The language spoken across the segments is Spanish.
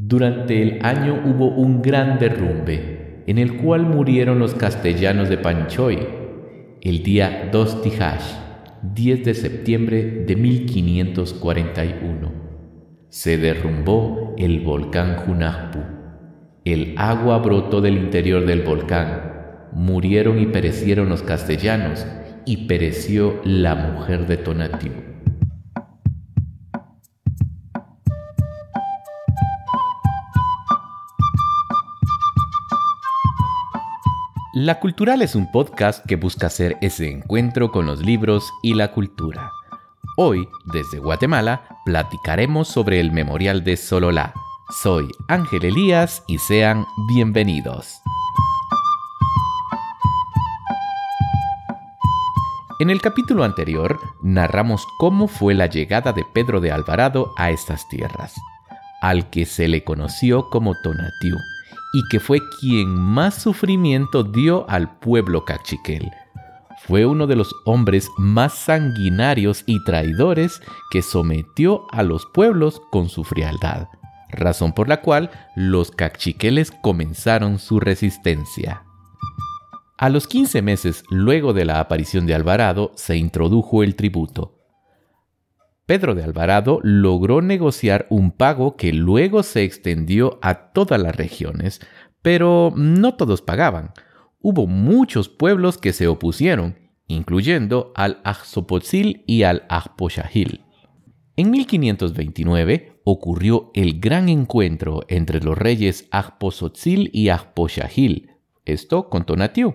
Durante el año hubo un gran derrumbe, en el cual murieron los castellanos de Panchoy, el día 2 Tijash, 10 de septiembre de 1541. Se derrumbó el volcán Junajpu. El agua brotó del interior del volcán. Murieron y perecieron los castellanos, y pereció la mujer de Tonatiuh. La Cultural es un podcast que busca hacer ese encuentro con los libros y la cultura. Hoy, desde Guatemala, platicaremos sobre el Memorial de Sololá. Soy Ángel Elías y sean bienvenidos. En el capítulo anterior narramos cómo fue la llegada de Pedro de Alvarado a estas tierras, al que se le conoció como Tonatiuh y que fue quien más sufrimiento dio al pueblo cachiquel. Fue uno de los hombres más sanguinarios y traidores que sometió a los pueblos con su frialdad, razón por la cual los cachiqueles comenzaron su resistencia. A los 15 meses luego de la aparición de Alvarado se introdujo el tributo, Pedro de Alvarado logró negociar un pago que luego se extendió a todas las regiones, pero no todos pagaban. Hubo muchos pueblos que se opusieron, incluyendo al Axopotzil y al Ajposhahil. En 1529 ocurrió el gran encuentro entre los reyes Ajposotzil y Ajposhahil, esto con Tonatiuh.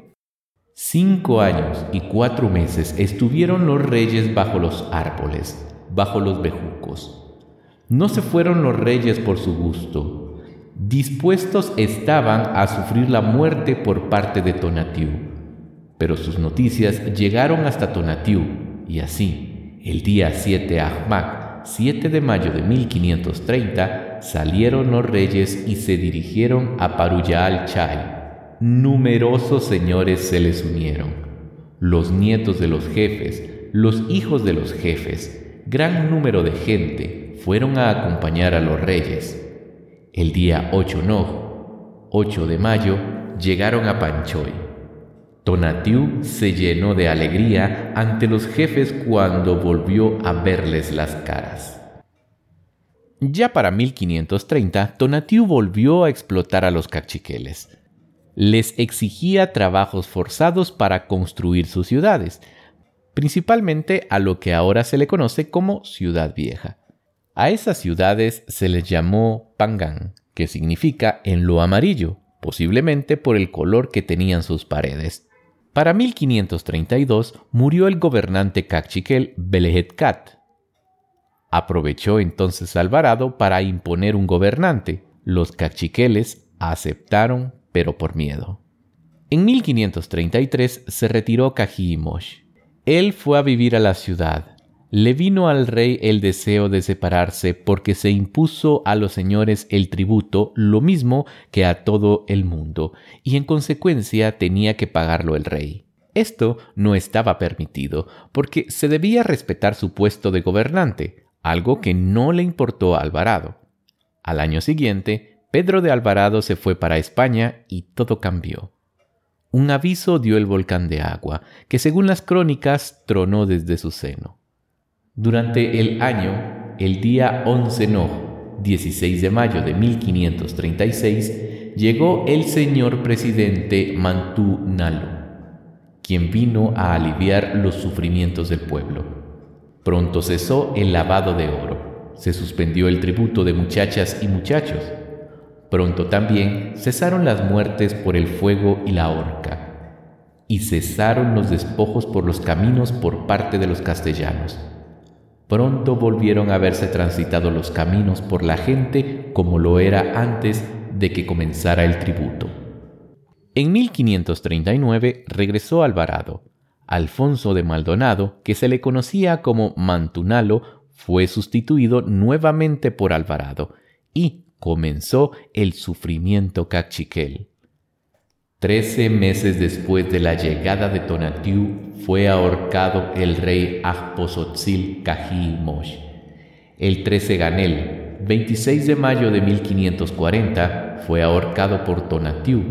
Cinco años y cuatro meses estuvieron los reyes bajo los árboles, bajo los bejucos. No se fueron los reyes por su gusto. Dispuestos estaban a sufrir la muerte por parte de Tonatiuh. Pero sus noticias llegaron hasta Tonatiuh y así, el día 7 Ahmak, 7 de mayo de 1530, salieron los reyes y se dirigieron a Paruyal Chay. Numerosos señores se les unieron, los nietos de los jefes, los hijos de los jefes, gran número de gente fueron a acompañar a los reyes. El día 8 no, 8 de mayo, llegaron a Panchoy. Tonatiuh se llenó de alegría ante los jefes cuando volvió a verles las caras. Ya para 1530, Tonatiuh volvió a explotar a los cachiqueles. Les exigía trabajos forzados para construir sus ciudades, principalmente a lo que ahora se le conoce como Ciudad Vieja. A esas ciudades se les llamó Pangan, que significa en lo amarillo, posiblemente por el color que tenían sus paredes. Para 1532 murió el gobernante cachiquel Belehetcat. Aprovechó entonces Alvarado para imponer un gobernante. Los cachiqueles aceptaron, pero por miedo. En 1533 se retiró Cajimosh él fue a vivir a la ciudad. Le vino al rey el deseo de separarse porque se impuso a los señores el tributo lo mismo que a todo el mundo, y en consecuencia tenía que pagarlo el rey. Esto no estaba permitido, porque se debía respetar su puesto de gobernante, algo que no le importó a Alvarado. Al año siguiente, Pedro de Alvarado se fue para España y todo cambió un aviso dio el volcán de agua, que según las crónicas tronó desde su seno. Durante el año, el día 11 no, 16 de mayo de 1536, llegó el señor presidente Mantú Nalo, quien vino a aliviar los sufrimientos del pueblo. Pronto cesó el lavado de oro, se suspendió el tributo de muchachas y muchachos, Pronto también cesaron las muertes por el fuego y la horca, y cesaron los despojos por los caminos por parte de los castellanos. Pronto volvieron a verse transitados los caminos por la gente como lo era antes de que comenzara el tributo. En 1539 regresó Alvarado. Alfonso de Maldonado, que se le conocía como Mantunalo, fue sustituido nuevamente por Alvarado y, comenzó el sufrimiento cachiquel. Trece meses después de la llegada de Tonatiuh fue ahorcado el rey Ajposotzil Cajimosh. El 13 Ganel, 26 de mayo de 1540, fue ahorcado por Tonatiuh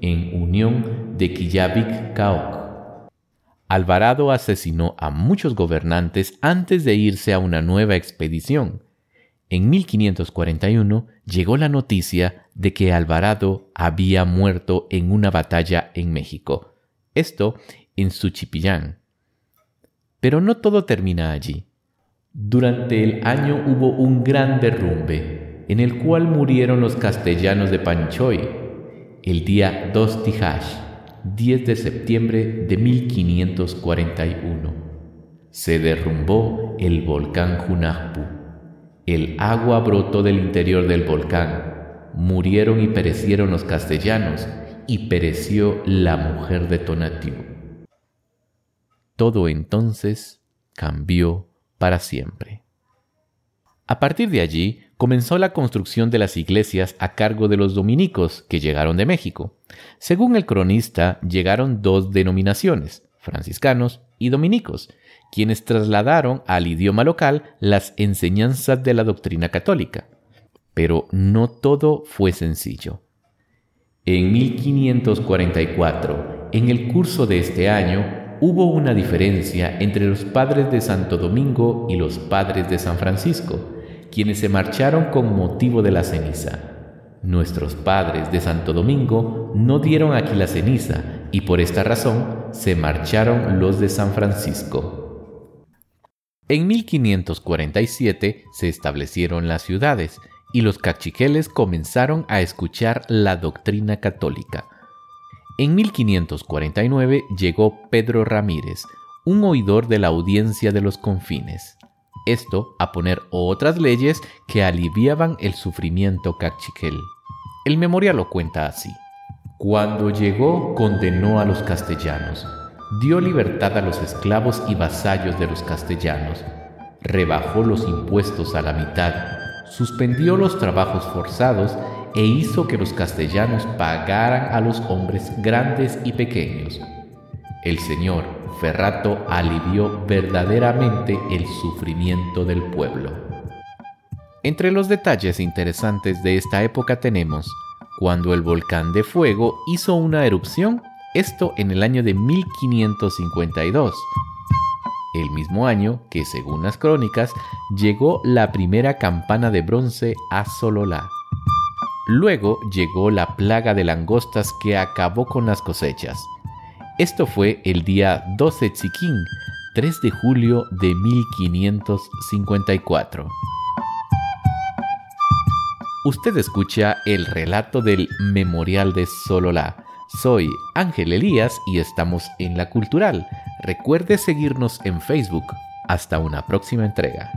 en unión de Quillavik Caoc. Alvarado asesinó a muchos gobernantes antes de irse a una nueva expedición. En 1541 llegó la noticia de que Alvarado había muerto en una batalla en México, esto en Suchipillán. Pero no todo termina allí. Durante el año hubo un gran derrumbe, en el cual murieron los castellanos de Panchoy, el día 2 Tijash 10 de septiembre de 1541. Se derrumbó el volcán Junajpu. El agua brotó del interior del volcán. Murieron y perecieron los castellanos y pereció la mujer de Tonatiuh. Todo entonces cambió para siempre. A partir de allí comenzó la construcción de las iglesias a cargo de los dominicos que llegaron de México. Según el cronista, llegaron dos denominaciones, franciscanos y dominicos, quienes trasladaron al idioma local las enseñanzas de la doctrina católica. Pero no todo fue sencillo. En 1544, en el curso de este año, hubo una diferencia entre los padres de Santo Domingo y los padres de San Francisco, quienes se marcharon con motivo de la ceniza. Nuestros padres de Santo Domingo no dieron aquí la ceniza y por esta razón se marcharon los de San Francisco. En 1547 se establecieron las ciudades y los cachiqueles comenzaron a escuchar la doctrina católica. En 1549 llegó Pedro Ramírez, un oidor de la audiencia de los confines esto a poner otras leyes que aliviaban el sufrimiento cachiquel. El memorial lo cuenta así. Cuando llegó, condenó a los castellanos, dio libertad a los esclavos y vasallos de los castellanos, rebajó los impuestos a la mitad, suspendió los trabajos forzados e hizo que los castellanos pagaran a los hombres grandes y pequeños. El Señor, Ferrato alivió verdaderamente el sufrimiento del pueblo. Entre los detalles interesantes de esta época tenemos cuando el volcán de fuego hizo una erupción, esto en el año de 1552, el mismo año que, según las crónicas, llegó la primera campana de bronce a Sololá. Luego llegó la plaga de langostas que acabó con las cosechas. Esto fue el día 12 Tzikin, 3 de julio de 1554. Usted escucha el relato del Memorial de Sololá. Soy Ángel Elías y estamos en La Cultural. Recuerde seguirnos en Facebook. Hasta una próxima entrega.